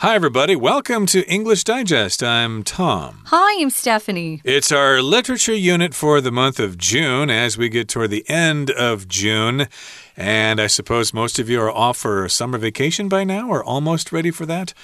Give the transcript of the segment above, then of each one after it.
Hi, everybody. Welcome to English Digest. I'm Tom. Hi, I'm Stephanie. It's our literature unit for the month of June as we get toward the end of June. And I suppose most of you are off for summer vacation by now or almost ready for that.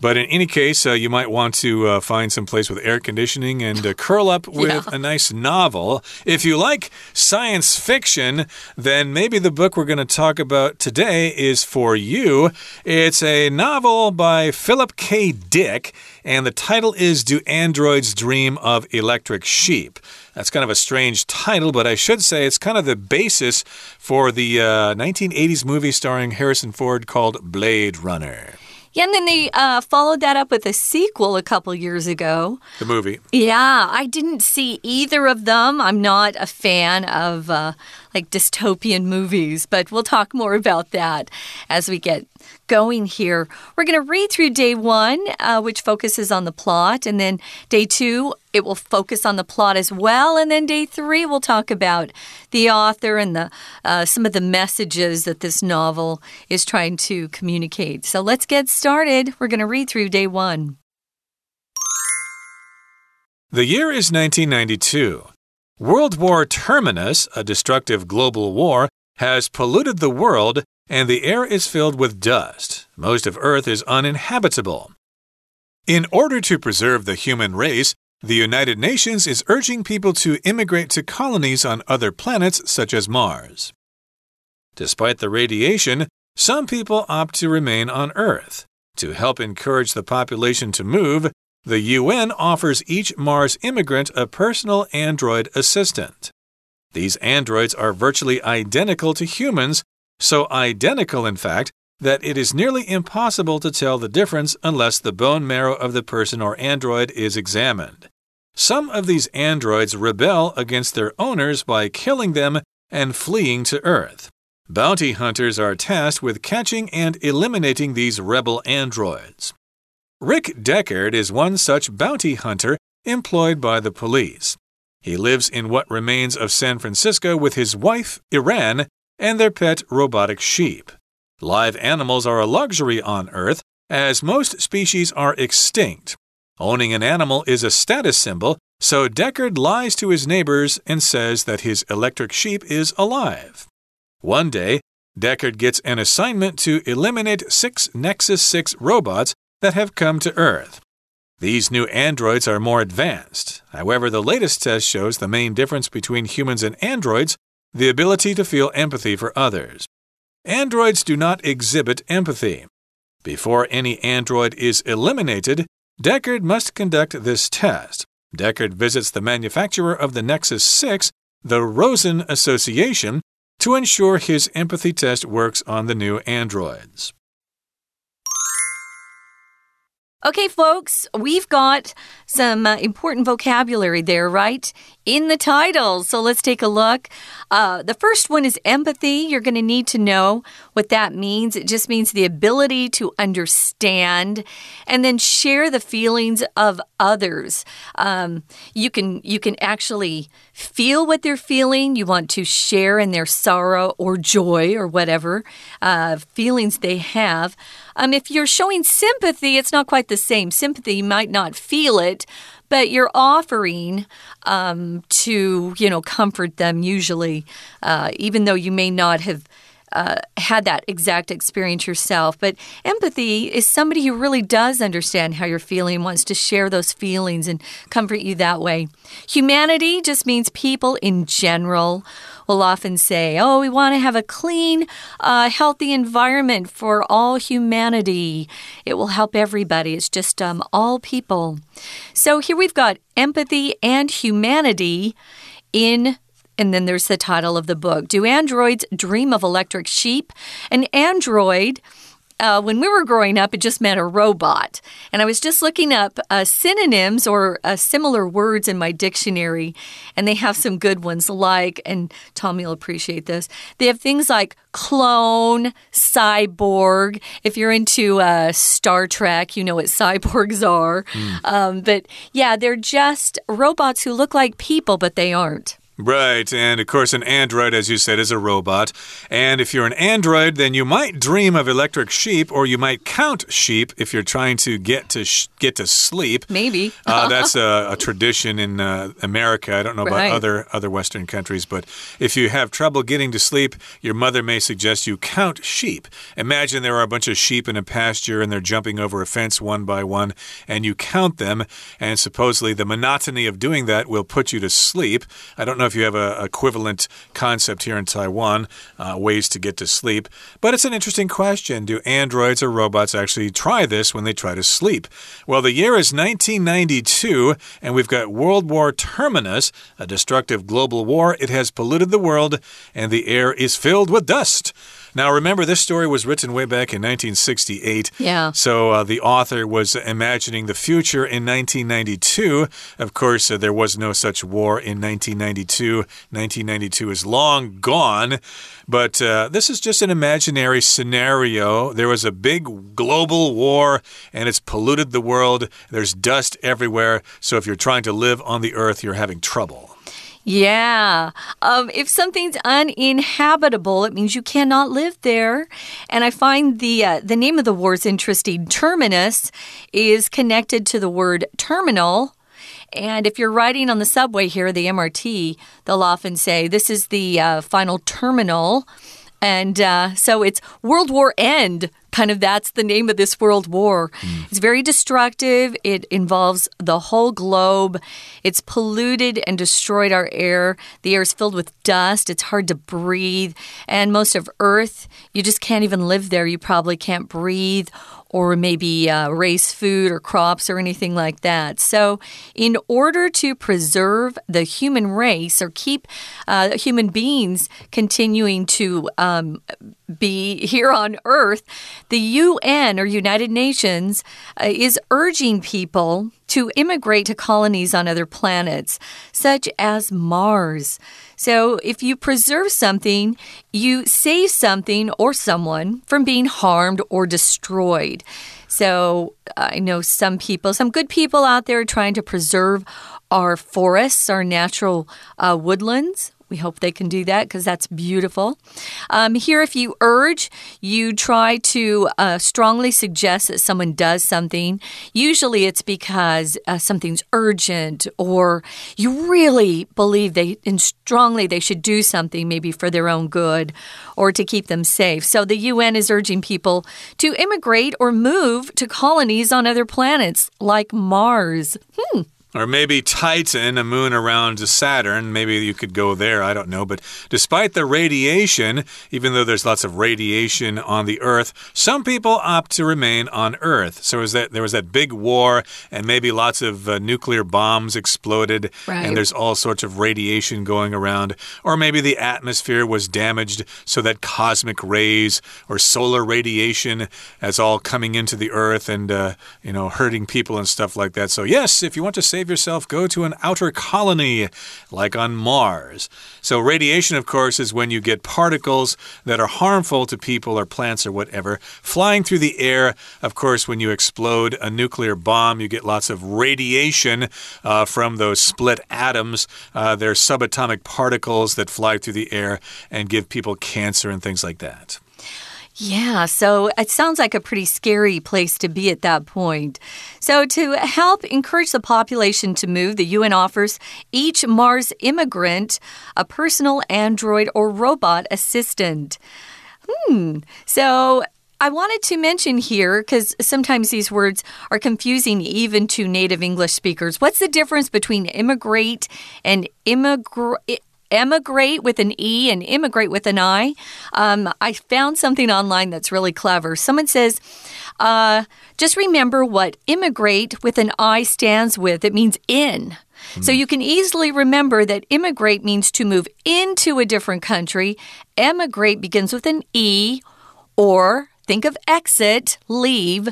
But in any case, uh, you might want to uh, find some place with air conditioning and uh, curl up with Yeah. a nice novel. If you like science fiction, then maybe the book we're going to talk about today is for you. It's a novel by Philip K. Dick, and the title is Do Androids Dream of Electric Sheep? That's kind of a strange title, but I should say it's kind of the basis for the uh, 1980s movie starring Harrison Ford called Blade Runner. Yeah, and then they uh, followed that up with a sequel a couple years ago. The movie. Yeah, I didn't see either of them. I'm not a fan of uh, like dystopian movies, but we'll talk more about that as we get going here. We're going to read through day one, uh, which focuses on the plot, and then day two, it will focus on the plot as well, and then day three, we'll talk about the author and the uh, some of the messages that this novel is trying to communicate. So let's get started. We're going to read through day one. The year is 1992. World War Terminus, a destructive global war, has polluted the world and the air is filled with dust. Most of Earth is uninhabitable. In order to preserve the human race, the United Nations is urging people to immigrate to colonies on other planets such as Mars. Despite the radiation, some people opt to remain on Earth. To help encourage the population to move, the UN offers each Mars immigrant a personal android assistant. These androids are virtually identical to humans, so identical, in fact, that it is nearly impossible to tell the difference unless the bone marrow of the person or android is examined. Some of these androids rebel against their owners by killing them and fleeing to Earth. Bounty hunters are tasked with catching and eliminating these rebel androids. Rick Deckard is one such bounty hunter employed by the police. He lives in what remains of San Francisco with his wife, Iran, and their pet robotic sheep. Live animals are a luxury on Earth, as most species are extinct. Owning an animal is a status symbol, so Deckard lies to his neighbors and says that his electric sheep is alive. One day, Deckard gets an assignment to eliminate six Nexus 6 robots that have come to Earth. These new androids are more advanced. However, the latest test shows the main difference between humans and androids the ability to feel empathy for others. Androids do not exhibit empathy. Before any android is eliminated, Deckard must conduct this test. Deckard visits the manufacturer of the Nexus 6, the Rosen Association, to ensure his empathy test works on the new androids. Okay, folks, we've got some uh, important vocabulary there, right? In the title. So let's take a look. Uh, the first one is empathy. You're going to need to know what that means. It just means the ability to understand and then share the feelings of others. Um, you can you can actually feel what they're feeling. You want to share in their sorrow or joy or whatever uh, feelings they have. Um, if you're showing sympathy, it's not quite the same. Sympathy, you might not feel it, but you're offering um, to, you know, comfort them usually, uh, even though you may not have. Uh, had that exact experience yourself. But empathy is somebody who really does understand how you're feeling, wants to share those feelings and comfort you that way. Humanity just means people in general will often say, oh, we want to have a clean, uh, healthy environment for all humanity. It will help everybody. It's just um, all people. So here we've got empathy and humanity in and then there's the title of the book Do Androids Dream of Electric Sheep? An android. Uh, when we were growing up, it just meant a robot. And I was just looking up uh, synonyms or uh, similar words in my dictionary, and they have some good ones like, and Tommy will appreciate this, they have things like clone, cyborg. If you're into uh, Star Trek, you know what cyborgs are. Um, but yeah, they're just robots who look like people, but they aren't. Right, and of course, an android, as you said, is a robot. And if you're an android, then you might dream of electric sheep, or you might count sheep if you're trying to get to get to sleep. Maybe uh, that's a, a, tradition in uh, America. I don't know right. about other other Western countries, but if you have trouble getting to sleep, your mother may suggest you count sheep. Imagine there are a bunch of sheep in a pasture, and they're jumping over a fence one by one, and you count them, and supposedly the monotony of doing that will put you to sleep. I don't know know if you have a equivalent concept here in Taiwan, uh, ways to get to sleep. But it's an interesting question. Do androids or robots actually try this when they try to sleep? Well, the year is 1992, and we've got World War Terminus, a destructive global war. It has polluted the world, and the air is filled with dust. Now, remember, this story was written way back in 1968. Yeah. So uh, the author was imagining the future in 1992. Of course, uh, there was no such war in 1992. 1992 is long gone. But uh, this is just an imaginary scenario. There was a big global war and it's polluted the world. There's dust everywhere. So if you're trying to live on the earth, you're having trouble. Yeah. Um, if something's uninhabitable, it means you cannot live there. And I find the uh, the name of the war is interesting. Terminus is connected to the word terminal. And if you're riding on the subway here, the MRT, they'll often say this is the uh, final terminal. And uh, so it's World War End kind of that's the name of this world war. Mm. It's very destructive. It involves the whole globe. It's polluted and destroyed our air. The air is filled with dust. It's hard to breathe. And most of Earth, you just can't even live there. You probably can't breathe or maybe uh, raise food or crops or anything like that. So, in order to preserve the human race or keep uh, human beings continuing to um, be here on Earth, the UN or United Nations uh, is urging people to immigrate to colonies on other planets, such as Mars. So, if you preserve something, you save something or someone from being harmed or destroyed. So, I know some people, some good people out there trying to preserve our forests, our natural uh, woodlands. We hope they can do that because that's beautiful. Um, here, if you urge, you try to uh, strongly suggest that someone does something. Usually, it's because uh, something's urgent or you really believe they and strongly they should do something, maybe for their own good or to keep them safe. So, the UN is urging people to immigrate or move to colonies on other planets like Mars. Hmm. Or maybe Titan, a moon around Saturn. Maybe you could go there. I don't know. But despite the radiation, even though there's lots of radiation on the Earth, some people opt to remain on Earth. So was that there was that big war, and maybe lots of uh, nuclear bombs exploded, right. and there's all sorts of radiation going around. Or maybe the atmosphere was damaged, so that cosmic rays or solar radiation is all coming into the Earth and uh, you know hurting people and stuff like that. So yes, if you want to save save yourself, go to an outer colony, like on Mars. So, radiation, of course, is when you get particles that are harmful to people or plants or whatever flying through the air. Of course, when you explode a nuclear bomb, you get lots of radiation uh, from those split atoms. Uh, they're subatomic particles that fly through the air and give people cancer and things like that. Yeah, so it sounds like a pretty scary place to be at that point. So, to help encourage the population to move, the UN offers each Mars immigrant a personal android or robot assistant. Hmm. So, I wanted to mention here, because sometimes these words are confusing even to native English speakers. What's the difference between immigrate and immigrate? Emigrate with an E and immigrate with an I. Um, I found something online that's really clever. Someone says, uh, just remember what immigrate with an I stands with. It means in. So you can easily remember that immigrate means to move into a different country. Emigrate begins with an E, or think of exit, leave.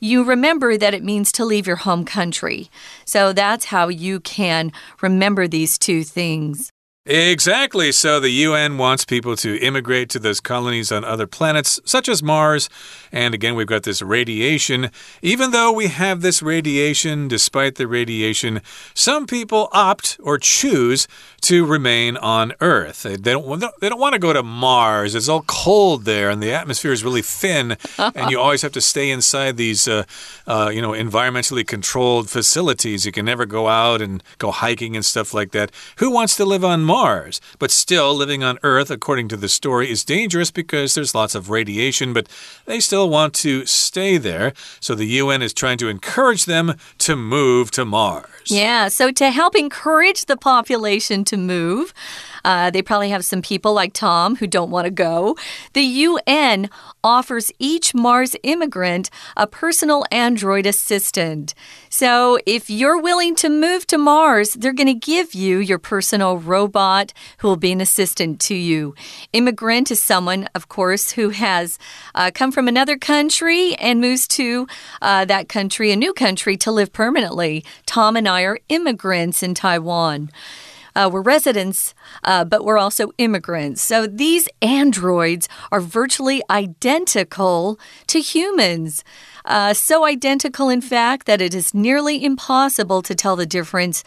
You remember that it means to leave your home country. So that's how you can remember these two things. Exactly. So the UN wants people to immigrate to those colonies on other planets, such as Mars. And again, we've got this radiation. Even though we have this radiation, despite the radiation, some people opt or choose to remain on Earth. They don't, they don't want to go to Mars. It's all cold there, and the atmosphere is really thin, and you always have to stay inside these, uh, uh, you know, environmentally controlled facilities. You can never go out and go hiking and stuff like that. Who wants to live on Mars? Mars. But still, living on Earth, according to the story, is dangerous because there's lots of radiation, but they still want to stay there. So the UN is trying to encourage them to move to Mars. Yeah, so to help encourage the population to move, uh, they probably have some people like Tom who don't want to go. The UN offers each Mars immigrant a personal android assistant. So if you're willing to move to Mars, they're going to give you your personal robot who will be an assistant to you. Immigrant is someone, of course, who has uh, come from another country and moves to uh, that country, a new country, to live permanently. Tom and I are immigrants in Taiwan. Uh, we're residents, uh, but we're also immigrants. So these androids are virtually identical to humans. Uh, so identical, in fact, that it is nearly impossible to tell the difference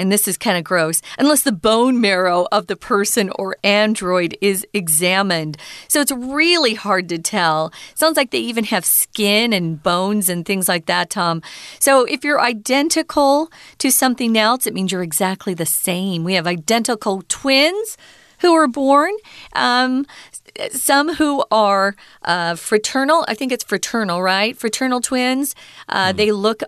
and this is kind of gross, unless the bone marrow of the person or android is examined. So it's really hard to tell. Sounds like they even have skin and bones and things like that, Tom. So if you're identical to something else, it means you're exactly the same. We have identical twins who are born. Um, some who are uh, fraternal, I think it's fraternal, right? Fraternal twins. Uh, mm. They look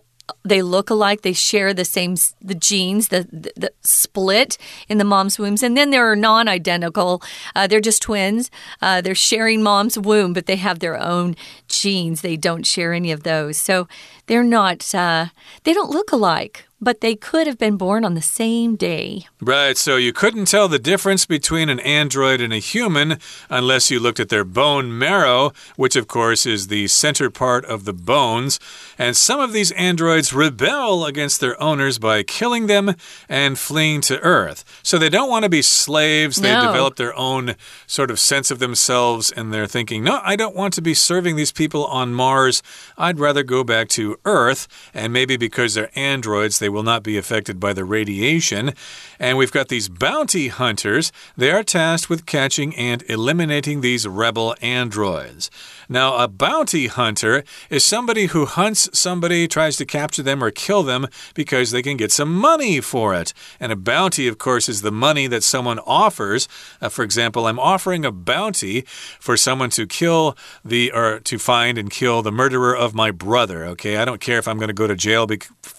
they look alike. They share the same the genes, the, the, the split in the mom's wombs, and then there are non-identical. Uh, they're just twins. Uh, they're sharing mom's womb, but they have their own genes. They don't share any of those, so they're not. Uh, they don't look alike but they could have been born on the same day. Right, so you couldn't tell the difference between an android and a human unless you looked at their bone marrow, which of course is the center part of the bones. And some of these androids rebel against their owners by killing them and fleeing to Earth. So they don't want to be slaves. They no. develop their own sort of sense of themselves, and they're thinking, no, I don't want to be serving these people on Mars. I'd rather go back to Earth. And maybe because they're androids, they will not be affected by the radiation. And we've got these bounty hunters. They are tasked with catching and eliminating these rebel androids. Now, a bounty hunter is somebody who hunts somebody, tries to capture them or kill them because they can get some money for it. And a bounty, of course, is the money that someone offers. Uh, for example, I'm offering a bounty for someone to kill the or to find and kill the murderer of my brother. Okay, I don't care if I'm going to go to jail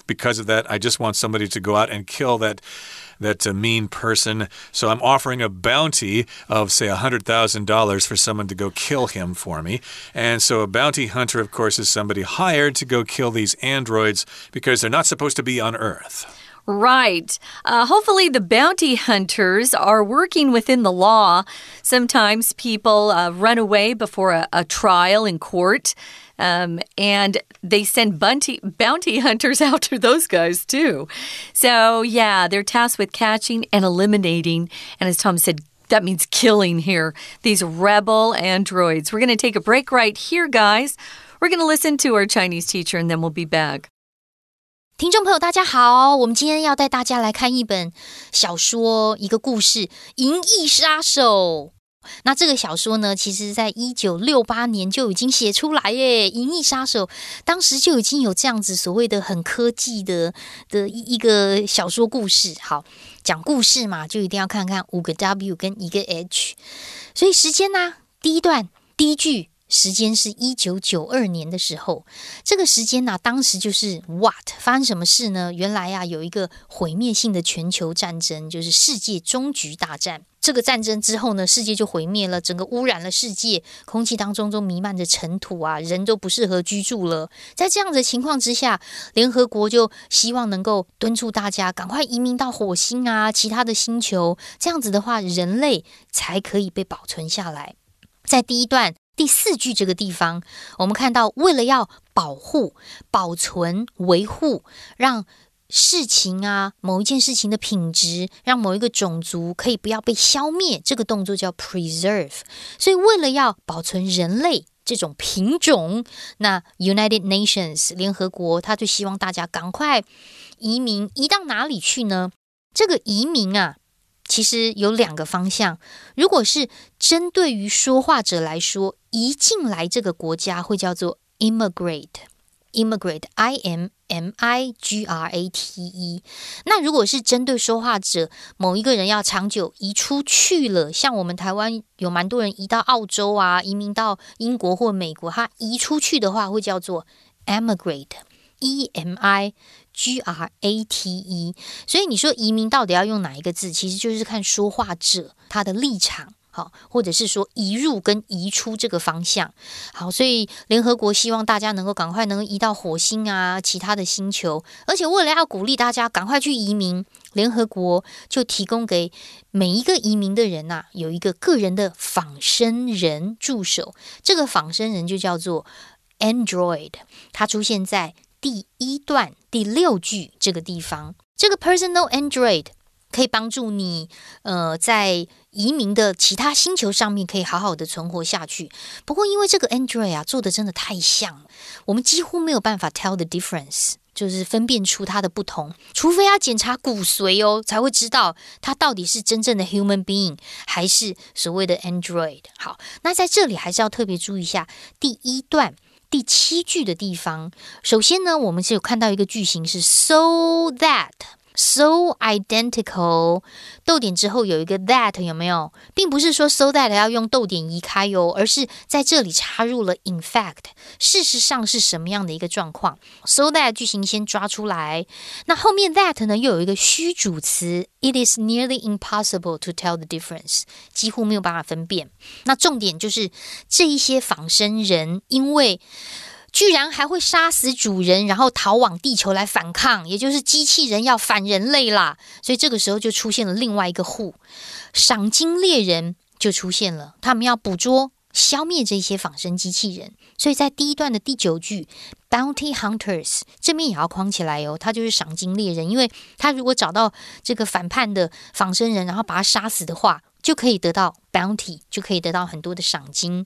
because of that. I just want somebody to go out and kill that that a mean person. So I'm offering a bounty of, say, $100,000 for someone to go kill him for me. And so a bounty hunter, of course, is somebody hired to go kill these androids because they're not supposed to be on Earth. Right. Uh, hopefully, the bounty hunters are working within the law. Sometimes people uh, run away before a, a trial in court. Um, and they send bounty, bounty hunters out to those guys too. So, yeah, they're tasked with catching and eliminating. And as Tom said, that means killing here, these rebel androids. We're going to take a break right here, guys. We're going to listen to our Chinese teacher and then we'll be back. 听众朋友，大家好！我们今天要带大家来看一本小说，一个故事《银翼杀手》。 那这个小说呢，其实在一九六八年就已经写出来耶，《银翼杀手》当时就已经有这样子所谓的很科技的的一一个小说故事。好，讲故事嘛，就一定要看看五个 W 跟一个 H。所以时间呢，第一段第一句时间是一九九二年的时候，这个时间呢，当时就是 What 发生什么事呢？原来呀，有一个毁灭性的全球战争，就是世界终局大战。这个战争之后呢，世界就毁灭了，整个污染了世界，空气当中都弥漫着尘土啊，人都不适合居住了。在这样的情况之下，联合国就希望能够敦促大家赶快移民到火星啊，其他的星球，这样子的话，人类才可以被保存下来。在第一段第四句这个地方，我们看到，为了要保护、保存、维护，让。事情啊，某一件事情的品质，让某一个种族可以不要被消灭，这个动作叫 preserve。所以，为了要保存人类这种品种，那 United Nations 联合国，他就希望大家赶快移民，移到哪里去呢？这个移民啊，其实有两个方向。如果是针对于说话者来说，移进来这个国家会叫做 immigrate，immigrate，I M。M I G R A T E，那如果是针对说话者某一个人要长久移出去了，像我们台湾有蛮多人移到澳洲啊，移民到英国或美国，他移出去的话会叫做 emigrate e m i g r a t e，所以你说移民到底要用哪一个字，其实就是看说话者他的立场。好，或者是说移入跟移出这个方向，好，所以联合国希望大家能够赶快能够移到火星啊，其他的星球，而且为了要鼓励大家赶快去移民，联合国就提供给每一个移民的人呐，有一个个人的仿生人助手，这个仿生人就叫做 Android，它出现在第一段第六句这个地方，这个 Personal Android。可以帮助你，呃，在移民的其他星球上面可以好好的存活下去。不过，因为这个 Android 啊做的真的太像，我们几乎没有办法 tell the difference，就是分辨出它的不同。除非要检查骨髓哦，才会知道它到底是真正的 human being 还是所谓的 Android。好，那在这里还是要特别注意一下第一段第七句的地方。首先呢，我们是有看到一个句型是 so that。So identical，逗点之后有一个 that 有没有，并不是说 so that 要用逗点移开哟，而是在这里插入了 in fact，事实上是什么样的一个状况？So that 句型先抓出来，那后面 that 呢又有一个虚主词，It is nearly impossible to tell the difference，几乎没有办法分辨。那重点就是这一些仿生人，因为。居然还会杀死主人，然后逃往地球来反抗，也就是机器人要反人类啦。所以这个时候就出现了另外一个户赏金猎人就出现了，他们要捕捉、消灭这些仿生机器人。所以在第一段的第九句，Bounty Hunters 这边也要框起来哦，他就是赏金猎人，因为他如果找到这个反叛的仿生人，然后把他杀死的话，就可以得到 Bounty，就可以得到很多的赏金。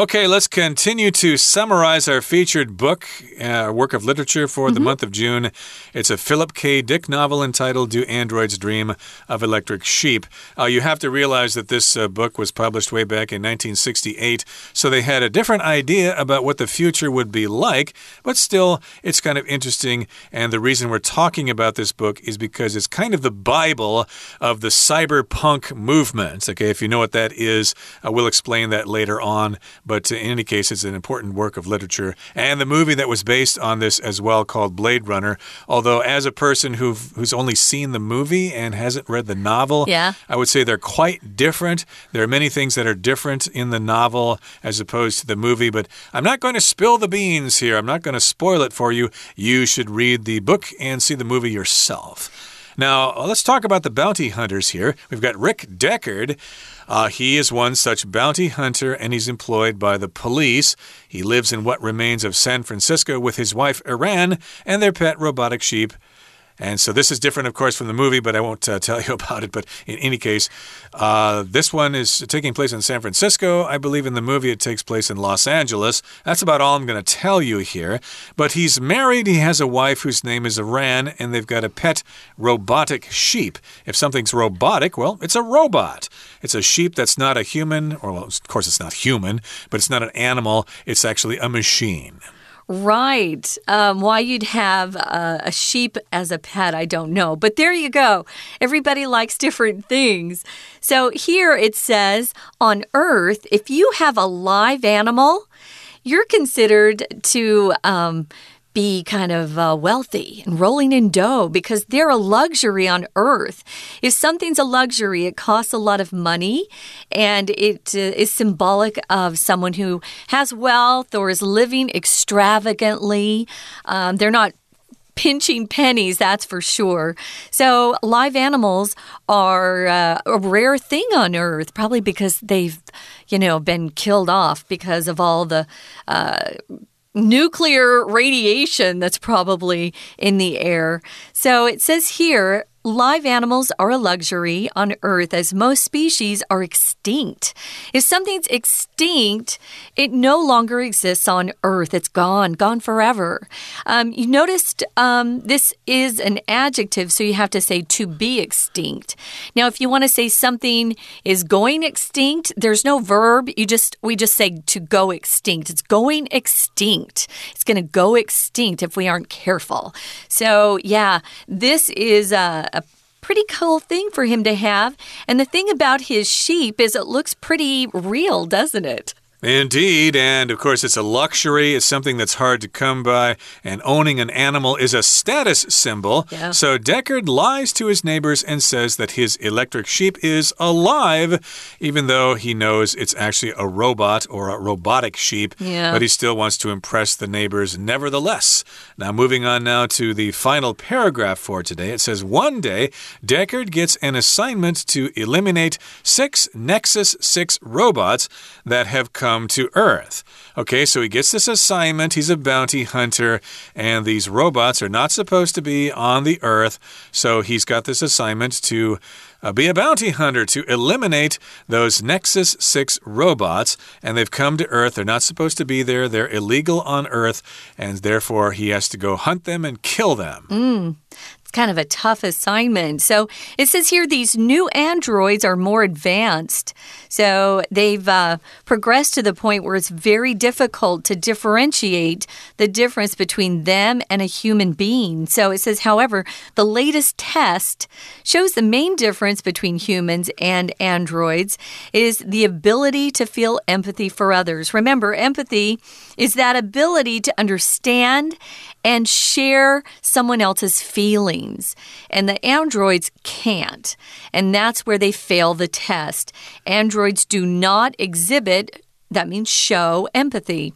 Okay, let's continue to summarize our featured book, uh, work of literature for mm -hmm. the mm-hmm. month of June. It's a Philip K. Dick novel entitled Do Androids Dream of Electric Sheep? Uh, you have to realize that this uh, book was published way back in 1968, so they had a different idea about what the future would be like, but still, it's kind of interesting. And the reason we're talking about this book is because it's kind of the Bible of the cyberpunk movement. Okay, if you know what that is, uh, we'll explain that later on. But in any case, it's an important work of literature. And the movie that was based on this as well, called Blade Runner. Although, as a person who who's only seen the movie and hasn't read the novel, yeah. I would say they're quite different. There are many things that are different in the novel as opposed to the movie. But I'm not going to spill the beans here. I'm not going to spoil it for you. You should read the book and see the movie yourself. Now, let's talk about the bounty hunters here. We've got Rick Deckard. Uh, he is one such bounty hunter and he's employed by the police. He lives in what remains of San Francisco with his wife, Iran, and their pet robotic sheep. And so this is different, of course, from the movie, but I won't uh, tell you about it. But in any case, uh, this one is taking place in San Francisco. I believe in the movie it takes place in Los Angeles. That's about all I'm going to tell you here. But he's married, he has a wife whose name is Iran, and they've got a pet robotic sheep. If something's robotic, well, it's a robot. It's a sheep that's not a human, or well, of course, it's not human, but it's not an animal, it's actually a machine. Right. Um, why you'd have uh, a sheep as a pet, I don't know. But there you go. Everybody likes different things. So here it says on Earth, if you have a live animal, you're considered to um, be kind of uh, wealthy and rolling in dough because they're a luxury on earth. If something's a luxury, it costs a lot of money and it uh, is symbolic of someone who has wealth or is living extravagantly. Um, they're not pinching pennies, that's for sure. So, live animals are uh, a rare thing on Earth, probably because they've, you know, been killed off because of all the. Uh, nuclear radiation that's probably in the air. So it says here Live animals are a luxury on Earth as most species are extinct. If something's extinct, it no longer exists on Earth. It's gone, gone forever. Um, you noticed um, this is an adjective, so you have to say to be extinct. Now, if you want to say something is going extinct, there's no verb. You just we just say to go extinct. It's going extinct. It's going to go extinct if we aren't careful. So yeah, this is. Uh, a pretty cool thing for him to have. And the thing about his sheep is it looks pretty real, doesn't it? Indeed, and of course, it's a luxury. It's something that's hard to come by, and owning an animal is a status symbol. Yeah. So Deckard lies to his neighbors and says that his electric sheep is alive, even though he knows it's actually a robot or a robotic sheep. Yeah. But he still wants to impress the neighbors nevertheless. Now, moving on now to the final paragraph for today. It says One day, Deckard gets an assignment to eliminate six Nexus 6 robots that have come come to Earth. Okay, so he gets this assignment. He's a bounty hunter, and these robots are not supposed to be on the Earth. So he's got this assignment to uh, be a bounty hunter to eliminate those Nexus 6 robots. And they've come to Earth. They're not supposed to be there. They're illegal on Earth. And therefore, he has to go hunt them and kill them. Mm. Kind of a tough assignment. So it says here these new androids are more advanced. So they've uh, progressed to the point where it's very difficult to differentiate the difference between them and a human being. So it says, however, the latest test shows the main difference between humans and androids is the ability to feel empathy for others. Remember, empathy is that ability to understand and share someone else's feelings. And the androids can't. And that's where they fail the test. Androids do not exhibit that means show empathy.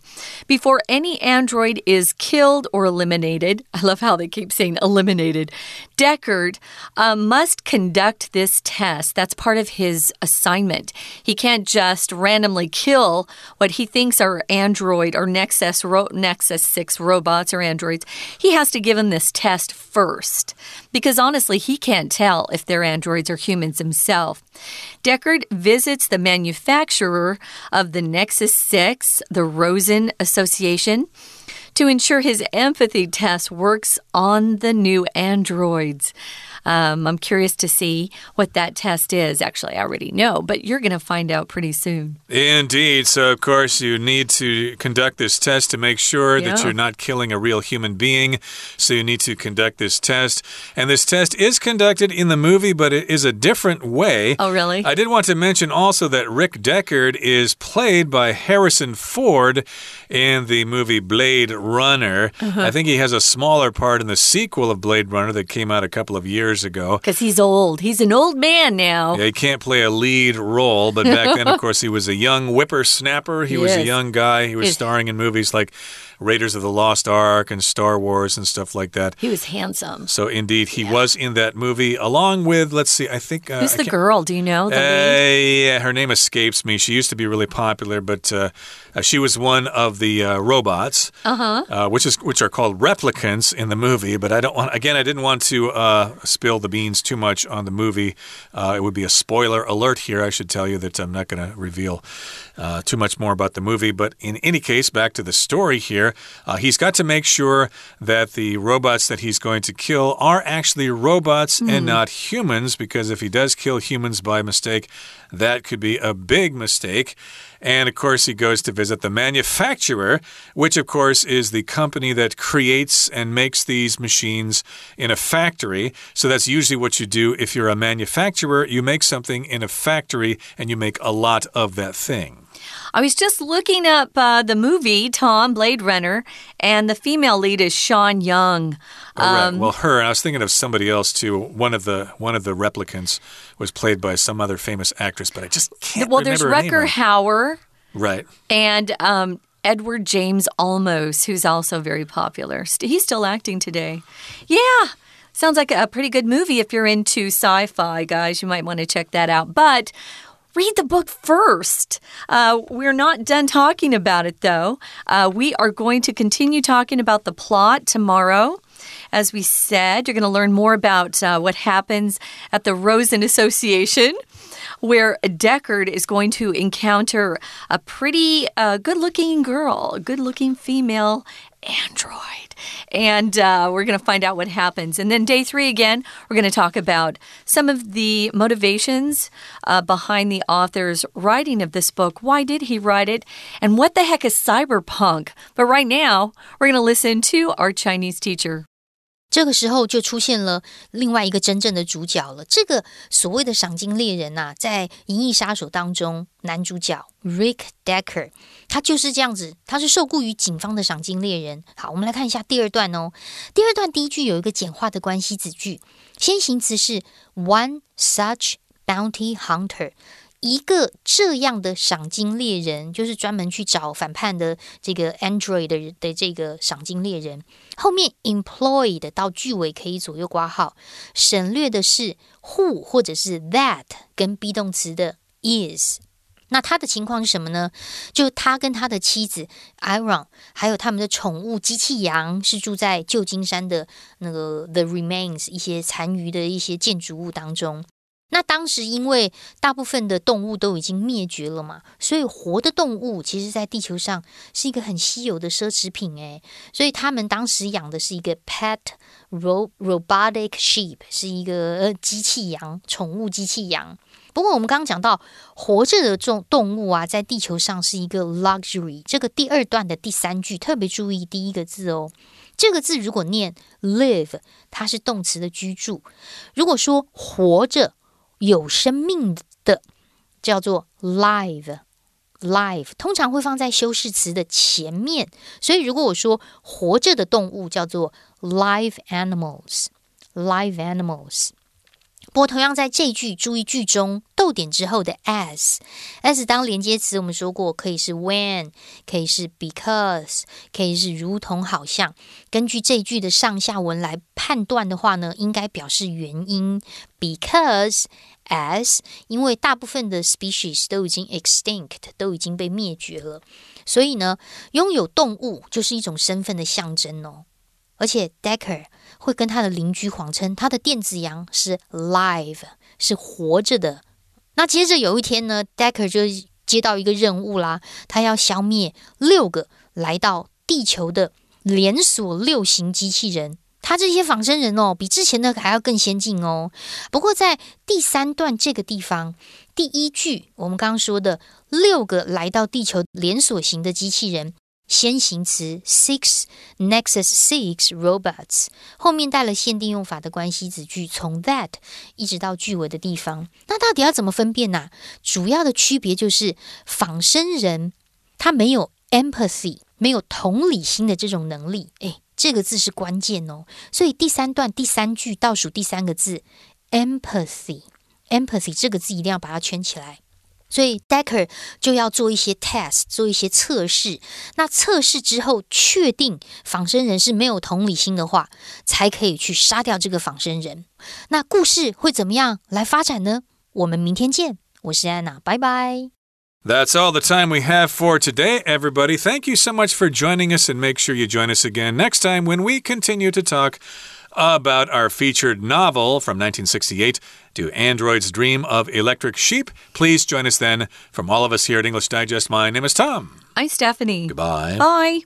Before any android is killed or eliminated, I love how they keep saying eliminated, Deckard uh, must conduct this test. That's part of his assignment. He can't just randomly kill what he thinks are android or Nexus, Nexus 6 robots or androids. He has to give them this test first because honestly, he can't tell if they're androids or humans himself. Deckard visits the manufacturer of the Nexus 6, the Rosen Association to ensure his empathy test works on the new androids. Um, I'm curious to see what that test is. Actually, I already know, but you're going to find out pretty soon. Indeed. So, of course, you need to conduct this test to make sure Yeah. that you're not killing a real human being. So, you need to conduct this test. And this test is conducted in the movie, but it is a different way. Oh, really? I did want to mention also that Rick Deckard is played by Harrison Ford in the movie Blade Runner. Uh-huh. I think he has a smaller part in the sequel of Blade Runner that came out a couple of years ago. Because he's old. He's an old man now. Yeah, he can't play a lead role, but back then, of course, he was a young whippersnapper. He was a young guy. He was starring in movies like Raiders of the Lost Ark and Star Wars and stuff like that. He was handsome. So, indeed, he was in that movie along with, let's see, I think. Uh, Who's the girl? Do you know the uh, yeah, her name escapes me. She used to be really popular, but uh, uh, she was one of the uh, robots, Uh-huh. uh, which is which are called replicants in the movie. But I don't want again. I didn't want to uh, spill the beans too much on the movie. Uh, it would be a spoiler alert here. I should tell you that I'm not going to reveal uh, too much more about the movie. But in any case, back to the story here. Uh, he's got to make sure that the robots that he's going to kill are actually robots and not humans, because if he does kill humans by mistake, that could be a big mistake. And of course, he goes to visit the manufacturer, which, of course, is the company that creates and makes these machines in a factory. So that's usually what you do if you're a manufacturer. You make something in a factory and you make a lot of that thing. I was just looking up uh, the movie Tom Blade Runner, and the female lead is Sean Young. All right. Um, well, her. I was thinking of somebody else too. One of the one of the replicants was played by some other famous actress, but I just can't well, there's Rutger right. Hauer Right. and um, Edward James Olmos, who's also very popular. He's still acting today. Yeah. Sounds like a pretty good movie if you're into sci fi, guys. You might want to check that out. But read the book first. Uh, we're not done talking about it, though. Uh, we are going to continue talking about the plot tomorrow. As we said, you're going to learn more about uh, what happens at the Rosen Association where Deckard is going to encounter a pretty uh, good looking girl, a good looking female android. And uh, we're going to find out what happens. And then, day three again, we're going to talk about some of the motivations uh, behind the author's writing of this book. Why did he write it? And what the heck is cyberpunk? But right now, we're going to listen to our Chinese teacher. 这个时候就出现了另外一个真正的主角了。这个所谓的赏金猎人呐，在《银翼杀手》当中，男主角 Rick Decker，他就是这样子，他是受雇于警方的赏金猎人。好，我们来看一下第二段哦。第二段第一句有一个简化的关系子句，先行词是 one such bounty hunter。一个这样的赏金猎人，就是专门去找反叛的这个 Android 的的这个赏金猎人。后面 employed 到句尾可以左右挂号，省略的是 who 或者是 that 跟 be 动词的 is。那他的情况是什么呢？就他跟他的妻子 Iron，还有他们的宠物机器羊，是住在旧金山的那个 The Remains 一些残余的一些建筑物当中。那当时因为大部分的动物都已经灭绝了嘛，所以活的动物其实，在地球上是一个很稀有的奢侈品诶。所以他们当时养的是一个 pet ro robotic sheep，是一个机器羊，宠物机器羊。不过我们刚刚讲到活着的这种动物啊，在地球上是一个 luxury。这个第二段的第三句特别注意第一个字哦，这个字如果念 live，它是动词的居住；如果说活着。有生命的叫做 live，live 通常会放在修饰词的前面，所以如果我说活着的动物叫做 live animals，live animals。不过，同样在这句，注意句中逗点之后的 as，as 当连接词，我们说过可以是 when，可以是 because，可以是如同、好像。根据这句的上下文来判断的话呢，应该表示原因，because as，因为大部分的 species 都已经 extinct，都已经被灭绝了，所以呢，拥有动物就是一种身份的象征哦。而且 Decker 会跟他的邻居谎称他的电子羊是 live，是活着的。那接着有一天呢，Decker 就接到一个任务啦，他要消灭六个来到地球的连锁六型机器人。他这些仿生人哦，比之前的还要更先进哦。不过在第三段这个地方，第一句我们刚刚说的六个来到地球连锁型的机器人。先行词 six Nexus six robots 后面带了限定用法的关系子句，从 that 一直到句尾的地方，那到底要怎么分辨呢？主要的区别就是仿生人他没有 empathy，没有同理心的这种能力。诶，这个字是关键哦。所以第三段第三句倒数第三个字 empathy，empathy 这个字一定要把它圈起来。所以 Decker 就要做一些 test，做一些测试。那测试之后确定仿生人是没有同理心的话，才可以去杀掉这个仿生人。那故事会怎么样来发展呢？我们明天见。我是安娜，拜拜。That's all the time we have for today, everybody. Thank you so much for joining us, and make sure you join us again next time when we continue to talk about our featured novel from 1968, Do Androids Dream of Electric Sheep? Please join us then. From all of us here at English Digest, my name is Tom. I'm Stephanie. Goodbye. Bye.